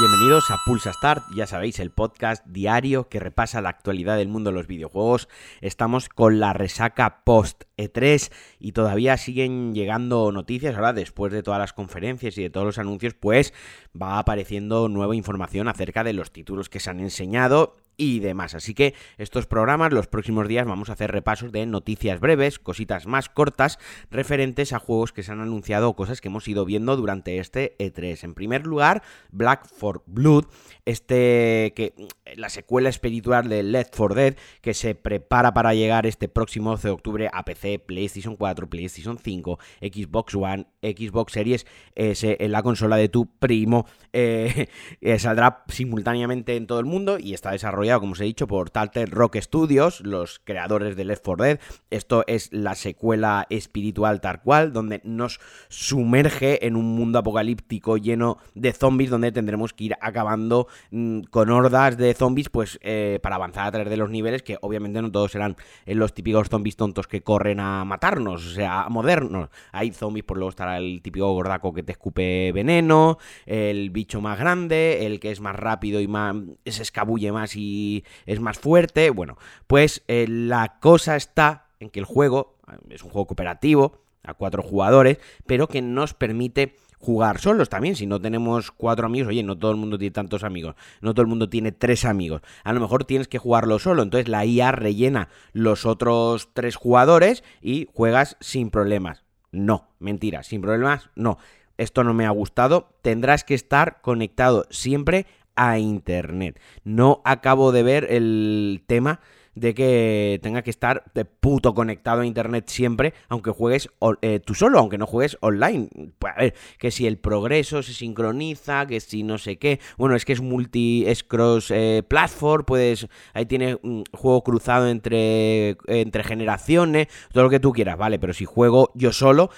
Bienvenidos a Pulsa Start, ya sabéis, el podcast diario que repasa la actualidad del mundo de los videojuegos. Estamos con la resaca post E3 y todavía siguen llegando noticias. Ahora, después de todas las conferencias y de todos los anuncios, pues va apareciendo nueva información acerca de los títulos que se han enseñado y demás. Así que estos programas, los próximos días, vamos a hacer repasos de noticias breves, cositas más cortas, referentes a juegos que se han anunciado cosas que hemos ido viendo durante este E3. En primer lugar, Black for Blood, este que la secuela espiritual de Left 4 Dead, que se prepara para llegar este próximo 12 de octubre a PC, PlayStation 4, PlayStation 5, Xbox One, Xbox Series S, en la consola de tu primo, eh, eh, saldrá simultáneamente en todo el mundo y está desarrollado como os he dicho, por Talter Rock Studios, los creadores de Left 4 Dead. Esto es la secuela espiritual tal cual, donde nos sumerge en un mundo apocalíptico lleno de zombies, donde tendremos que ir acabando mm, con hordas de zombies, pues eh, para avanzar a través de los niveles, que obviamente no todos serán los típicos zombies tontos que corren a matarnos, o sea, a modernos. Hay zombies, por luego estará el típico gordaco que te escupe veneno, el bicho más grande, el que es más rápido y más se escabulle más y es más fuerte. Bueno, pues eh, la cosa está en que el juego es un juego cooperativo a cuatro jugadores, pero que nos permite jugar solos también. Si no tenemos cuatro amigos, oye, no todo el mundo tiene tantos amigos, no todo el mundo tiene tres amigos. A lo mejor tienes que jugarlo solo. Entonces la IA rellena los otros tres jugadores y juegas sin problemas. No, mentira, sin problemas, no. Esto no me ha gustado. Tendrás que estar conectado siempre a Internet. No acabo de ver el tema de que tenga que estar de puto conectado a internet siempre, aunque juegues eh, tú solo, aunque no juegues online. Pues, a ver, que si el progreso se sincroniza, que si no sé qué. Bueno, es que es multi, es cross eh, platform, puedes, ahí tiene un juego cruzado entre, entre generaciones, todo lo que tú quieras, vale, pero si juego yo solo,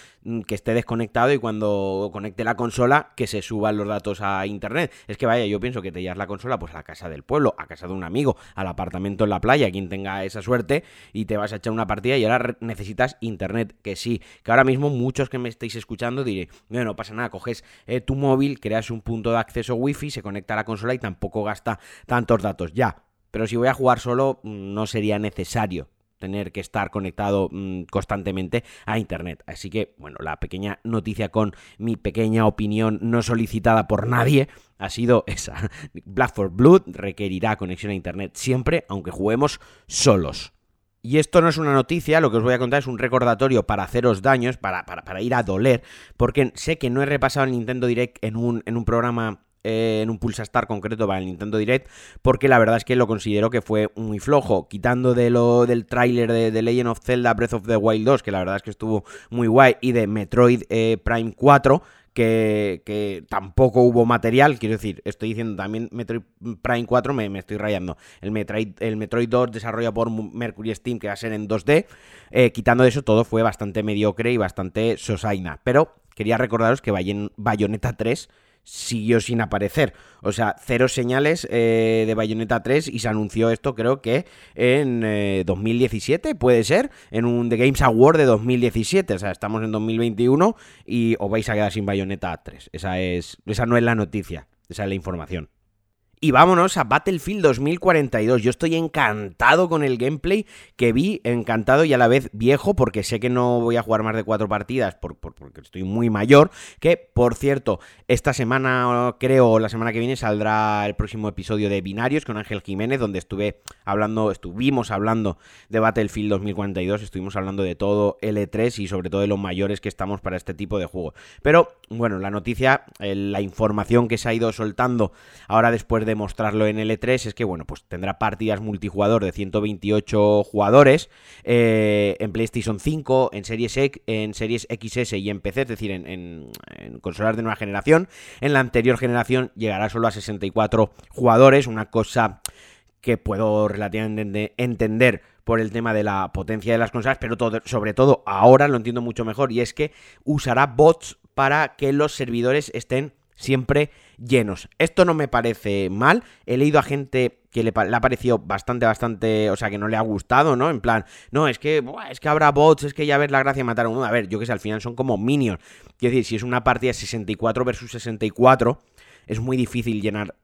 que esté desconectado y cuando conecte la consola, que se suban los datos a internet. Es que vaya, yo pienso que te llevas la consola pues a la casa del pueblo, a casa de un amigo, al apartamento en la playa, aquí tenga esa suerte y te vas a echar una partida y ahora necesitas internet, que sí, que ahora mismo muchos que me estáis escuchando diré, no, no pasa nada, coges eh, tu móvil, creas un punto de acceso wifi, se conecta a la consola y tampoco gasta tantos datos, ya. Pero si voy a jugar solo, mm, no sería necesario tener que estar conectado mm, constantemente a internet. Así que, bueno, la pequeña noticia con mi pequeña opinión no solicitada por nadie ha sido esa. Black for Blood requerirá conexión a internet siempre, aunque juguemos solos. Y esto no es una noticia, lo que os voy a contar es un recordatorio para haceros daños, para, para, ir a doler, porque sé que no he repasado el Nintendo Direct en un, en un programa en un Pulsar concreto para el Nintendo Direct, porque la verdad es que lo considero que fue muy flojo, quitando de lo del tráiler de, The Legend of Zelda Breath of the Wild 2, que la verdad es que estuvo muy guay, y de Metroid eh, Prime 4, que, tampoco hubo material, quiero decir, estoy diciendo también Metroid Prime 4, me, estoy rayando. El Metroid, el Metroid 2 desarrollado por Mercury Steam, que va a ser en 2D, eh, quitando de eso todo fue bastante mediocre y bastante sosaina. Pero quería recordaros que Bayonetta 3 siguió sin aparecer. O sea, cero señales eh, de Bayonetta 3 y se anunció esto creo que en 2017, eh, puede ser, en un The Games Award de 2017. O sea, estamos en 2021 y os vais a quedar sin Bayonetta 3. Esa, es, esa no es la noticia, esa es la información. Y vámonos a Battlefield 2042. Yo estoy encantado con el gameplay que vi, encantado y a la vez viejo, porque sé que no voy a jugar más de cuatro partidas porque estoy muy mayor. Que, por cierto, esta semana, creo, la semana que viene, saldrá el próximo episodio de Binarios con Ángel Jiménez, donde estuve hablando, estuvimos hablando de Battlefield 2042, estuvimos hablando de todo L3 y sobre todo de los mayores que estamos para este tipo de juego. Pero, bueno, la noticia, la información que se ha ido soltando ahora después de mostrarlo en L3 es que, bueno, pues tendrá partidas multijugador de 128 jugadores eh, en PlayStation 5, en Series, X, en Series XS y en PC, es decir, en, consolas de nueva generación. En la anterior generación llegará solo a 64 jugadores, una cosa que puedo relativamente entender por el tema de la potencia de las consolas, pero sobre todo ahora lo entiendo mucho mejor y es que usará bots para que los servidores estén siempre llenos. Esto no me parece mal. He leído a gente que le, ha parecido bastante, bastante, o sea, que no le ha gustado, ¿no? En plan, no, es que, es que habrá bots, es que ya ves la gracia de matar a uno. A ver, yo que sé, al final son como minions. Quiero decir, si es una partida 64 versus 64, es muy difícil llenar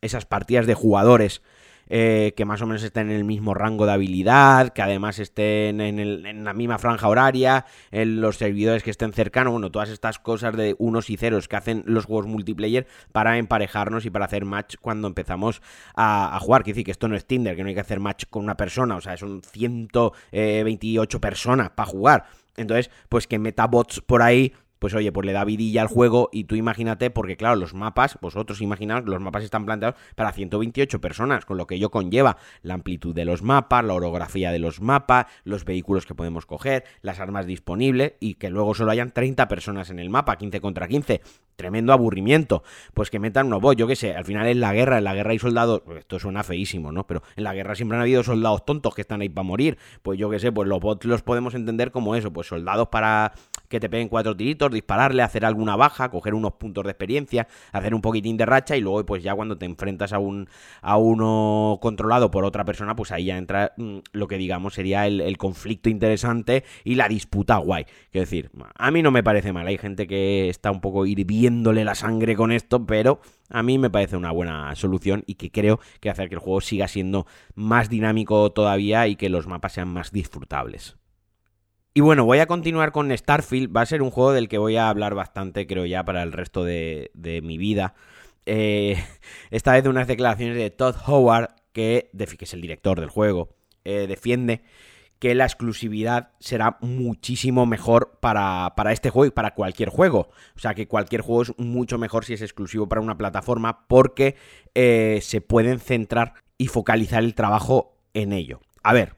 esas partidas de jugadores eh, que más o menos estén en el mismo rango de habilidad, que además estén en, la misma franja horaria, en los servidores que estén cercanos, bueno, todas estas cosas de unos y ceros que hacen los juegos multiplayer para emparejarnos y para hacer match cuando empezamos a, jugar. Quiere decir que esto no es Tinder, que no hay que hacer match con una persona, o sea, son 128 personas para jugar. Entonces, pues que meta bots por ahí pues oye, pues le da vidilla al juego y tú imagínate, porque claro, los mapas, vosotros imaginaos, los mapas están planteados para 128 personas, con lo que ello conlleva la amplitud de los mapas, la orografía de los mapas, los vehículos que podemos coger, las armas disponibles y que luego solo hayan 30 personas en el mapa, 15 contra 15. Tremendo aburrimiento. Pues que metan unos bots, yo qué sé, al final en la guerra, en la guerra hay soldados, pues esto suena feísimo, ¿no? Pero en la guerra siempre han habido soldados tontos que están ahí para morir. Pues yo qué sé, pues los bots los podemos entender como eso, pues soldados para que te peguen cuatro tiritos, dispararle, hacer alguna baja, coger unos puntos de experiencia, hacer un poquitín de racha y luego pues ya cuando te enfrentas a un a uno controlado por otra persona, pues ahí ya entra mm, lo que digamos sería el, conflicto interesante y la disputa guay. Quiero decir, a mí no me parece mal, hay gente que está un poco hirviéndole la sangre con esto, pero a mí me parece una buena solución y que creo que hacer que el juego siga siendo más dinámico todavía y que los mapas sean más disfrutables. Y bueno, voy a continuar con Starfield. Va a ser un juego del que voy a hablar bastante, creo ya, para el resto de, mi vida. Eh, esta vez de unas declaraciones de Todd Howard, que, es el director del juego, eh, defiende que la exclusividad será muchísimo mejor para, este juego y para cualquier juego. O sea que cualquier juego es mucho mejor si es exclusivo para una plataforma porque eh, se pueden centrar y focalizar el trabajo en ello. A ver,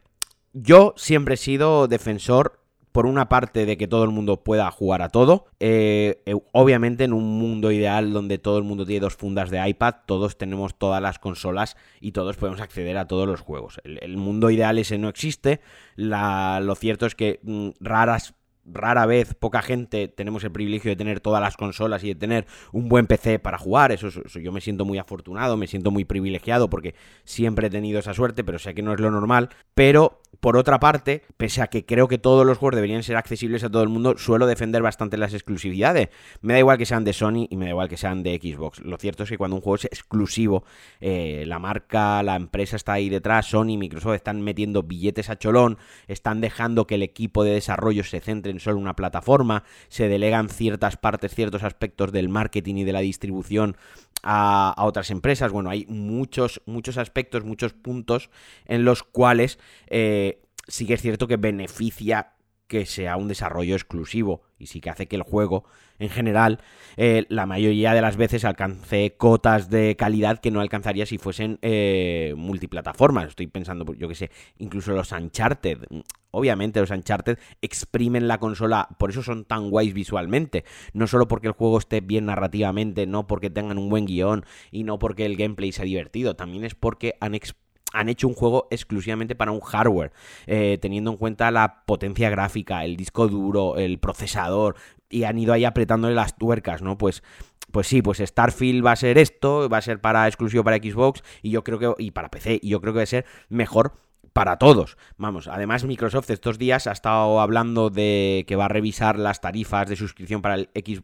yo siempre he sido defensor por una parte de que todo el mundo pueda jugar a todo. Eh, eh, obviamente en un mundo ideal donde todo el mundo tiene dos fundas de iPad, todos tenemos todas las consolas y todos podemos acceder a todos los juegos. El, mundo ideal ese no existe. lo cierto es que mm, raras rara vez, poca gente tenemos el privilegio de tener todas las consolas y de tener un buen PC para jugar. Eso, yo me siento muy afortunado, me siento muy privilegiado porque siempre he tenido esa suerte, pero sé que no es lo normal. Pero por otra parte, pese a que creo que todos los juegos deberían ser accesibles a todo el mundo, suelo defender bastante las exclusividades. Me da igual que sean de Sony y me da igual que sean de Xbox. Lo cierto es que cuando un juego es exclusivo, eh, la marca, la empresa está ahí detrás, Sony, Microsoft están metiendo billetes a cholón, están dejando que el equipo de desarrollo se centre solo una plataforma, se delegan ciertas partes, ciertos aspectos del marketing y de la distribución a, otras empresas. Bueno, hay muchos, muchos aspectos, muchos puntos en los cuales eh, sí que es cierto que beneficia que sea un desarrollo exclusivo y sí que hace que el juego en general eh, la mayoría de las veces alcance cotas de calidad que no alcanzaría si fuesen eh, multiplataformas. Estoy pensando, yo que sé, incluso los Uncharted. Obviamente los Uncharted exprimen la consola, por eso son tan guays visualmente. No solo porque el juego esté bien narrativamente, no porque tengan un buen guion y no porque el gameplay sea divertido, también es porque han exprimido han hecho un juego exclusivamente para un hardware, eh, teniendo en cuenta la potencia gráfica, el disco duro, el procesador, y han ido ahí apretándole las tuercas, ¿no? Pues pues sí, pues Starfield va a ser esto, va a ser para exclusivo para Xbox y yo creo que y para PC y yo creo que va a ser mejor para todos. Vamos, además Microsoft estos días ha estado hablando de que va a revisar las tarifas de suscripción para el X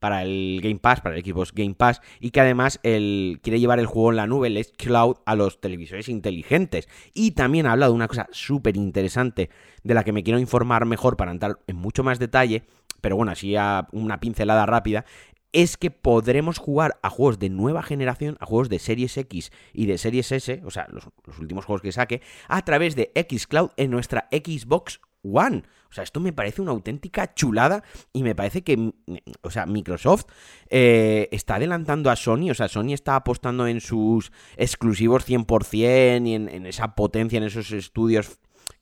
para el Game Pass, para el Xbox Game Pass y que además quiere llevar el juego en la nube, el Cloud a los televisores inteligentes. Y también ha hablado de una cosa súper interesante de la que me quiero informar mejor para entrar en mucho más detalle, pero bueno, así a una pincelada rápida, es que podremos jugar a juegos de nueva generación, a juegos de Series X y de Series S, o sea, los, últimos juegos que saque, a través de Xcloud en nuestra Xbox One. O sea, esto me parece una auténtica chulada y me parece que, o sea, Microsoft eh, está adelantando a Sony, o sea, Sony está apostando en sus exclusivos 100% y en, en esa potencia, en esos estudios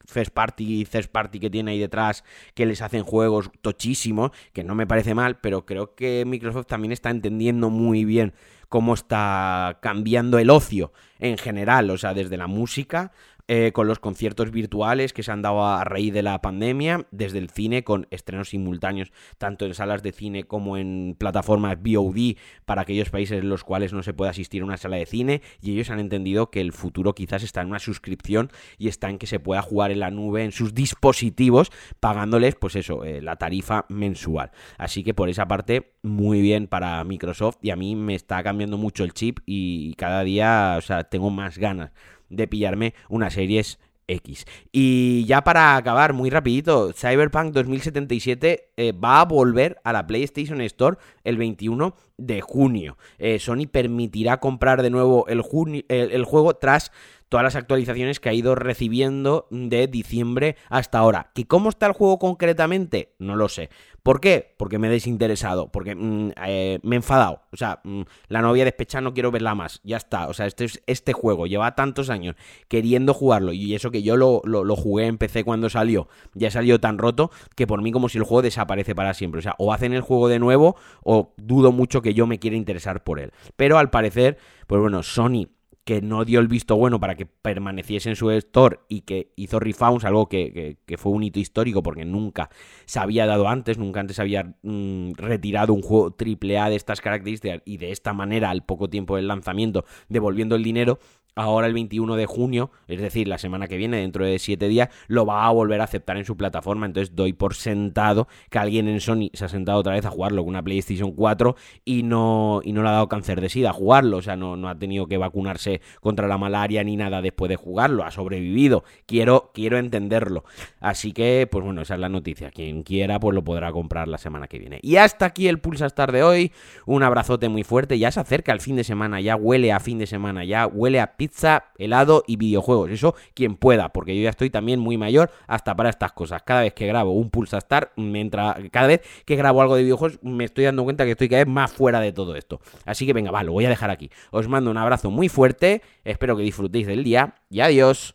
first party third party que tiene ahí detrás, que les hacen juegos tochísimos, que no me parece mal, pero creo que Microsoft también está entendiendo muy bien cómo está cambiando el ocio en general, o sea, desde la música eh, con los conciertos virtuales que se han dado a raíz de la pandemia, desde el cine con estrenos simultáneos tanto en salas de cine como en plataformas VOD para aquellos países en los cuales no se puede asistir a una sala de cine y ellos han entendido que el futuro quizás está en una suscripción y está en que se pueda jugar en la nube en sus dispositivos pagándoles pues eso, eh, la tarifa mensual. Así que por esa parte muy bien para Microsoft y a mí me está cambiando mucho el chip y cada día, o sea, tengo más ganas de pillarme unas series X. Y ya para acabar, muy rapidito, Cyberpunk 2077 eh, va a volver a la PlayStation Store el 21 de junio. Eh, Sony permitirá comprar de nuevo el, el juego tras todas las actualizaciones que ha ido recibiendo de diciembre hasta ahora. ¿Que cómo está el juego concretamente? No lo sé. ¿Por qué? Porque me he desinteresado, porque mm, eh, me he enfadado. O sea, mm, la novia despechada no quiero verla más. Ya está. O sea, este, este juego lleva tantos años queriendo jugarlo y eso que yo lo, lo, jugué en PC cuando salió, ya salió tan roto que por mí como si el juego desaparece para siempre. O sea, o hacen el juego de nuevo o dudo mucho que yo me quiera interesar por él. Pero al parecer, pues bueno, Sony que no dio el visto bueno para que permaneciese en su store y que hizo refounds, algo que, fue un hito histórico porque nunca se había dado antes, nunca antes había mm, retirado un juego AAA de estas características y de esta manera al poco tiempo del lanzamiento devolviendo el dinero, ahora el 21 de junio, es decir, la semana que viene, dentro de 7 días, lo va a volver a aceptar en su plataforma. Entonces doy por sentado que alguien en Sony se ha sentado otra vez a jugarlo con una PlayStation 4 y no, y no le ha dado cáncer de sida a jugarlo. O sea, no, no ha tenido que vacunarse contra la malaria ni nada después de jugarlo. Ha sobrevivido. Quiero, quiero entenderlo. Así que, pues bueno, esa es la noticia. Quien quiera, pues lo podrá comprar la semana que viene. Y hasta aquí el Pulsastar de hoy. Un abrazote muy fuerte. Ya se acerca el fin de semana. Ya huele a fin de semana. Ya huele a pizza, helado y videojuegos. Eso quien pueda, porque yo ya estoy también muy mayor hasta para estas cosas. Cada vez que grabo un Pulsastar, me entra, cada vez que grabo algo de videojuegos, me estoy dando cuenta que estoy cada vez más fuera de todo esto. Así que venga, va, lo voy a dejar aquí. Os mando un abrazo muy fuerte, espero que disfrutéis del día y adiós.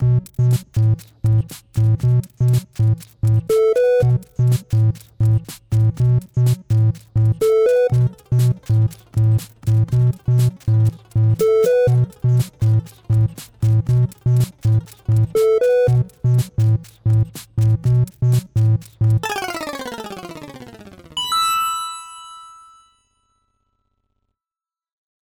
Thank you.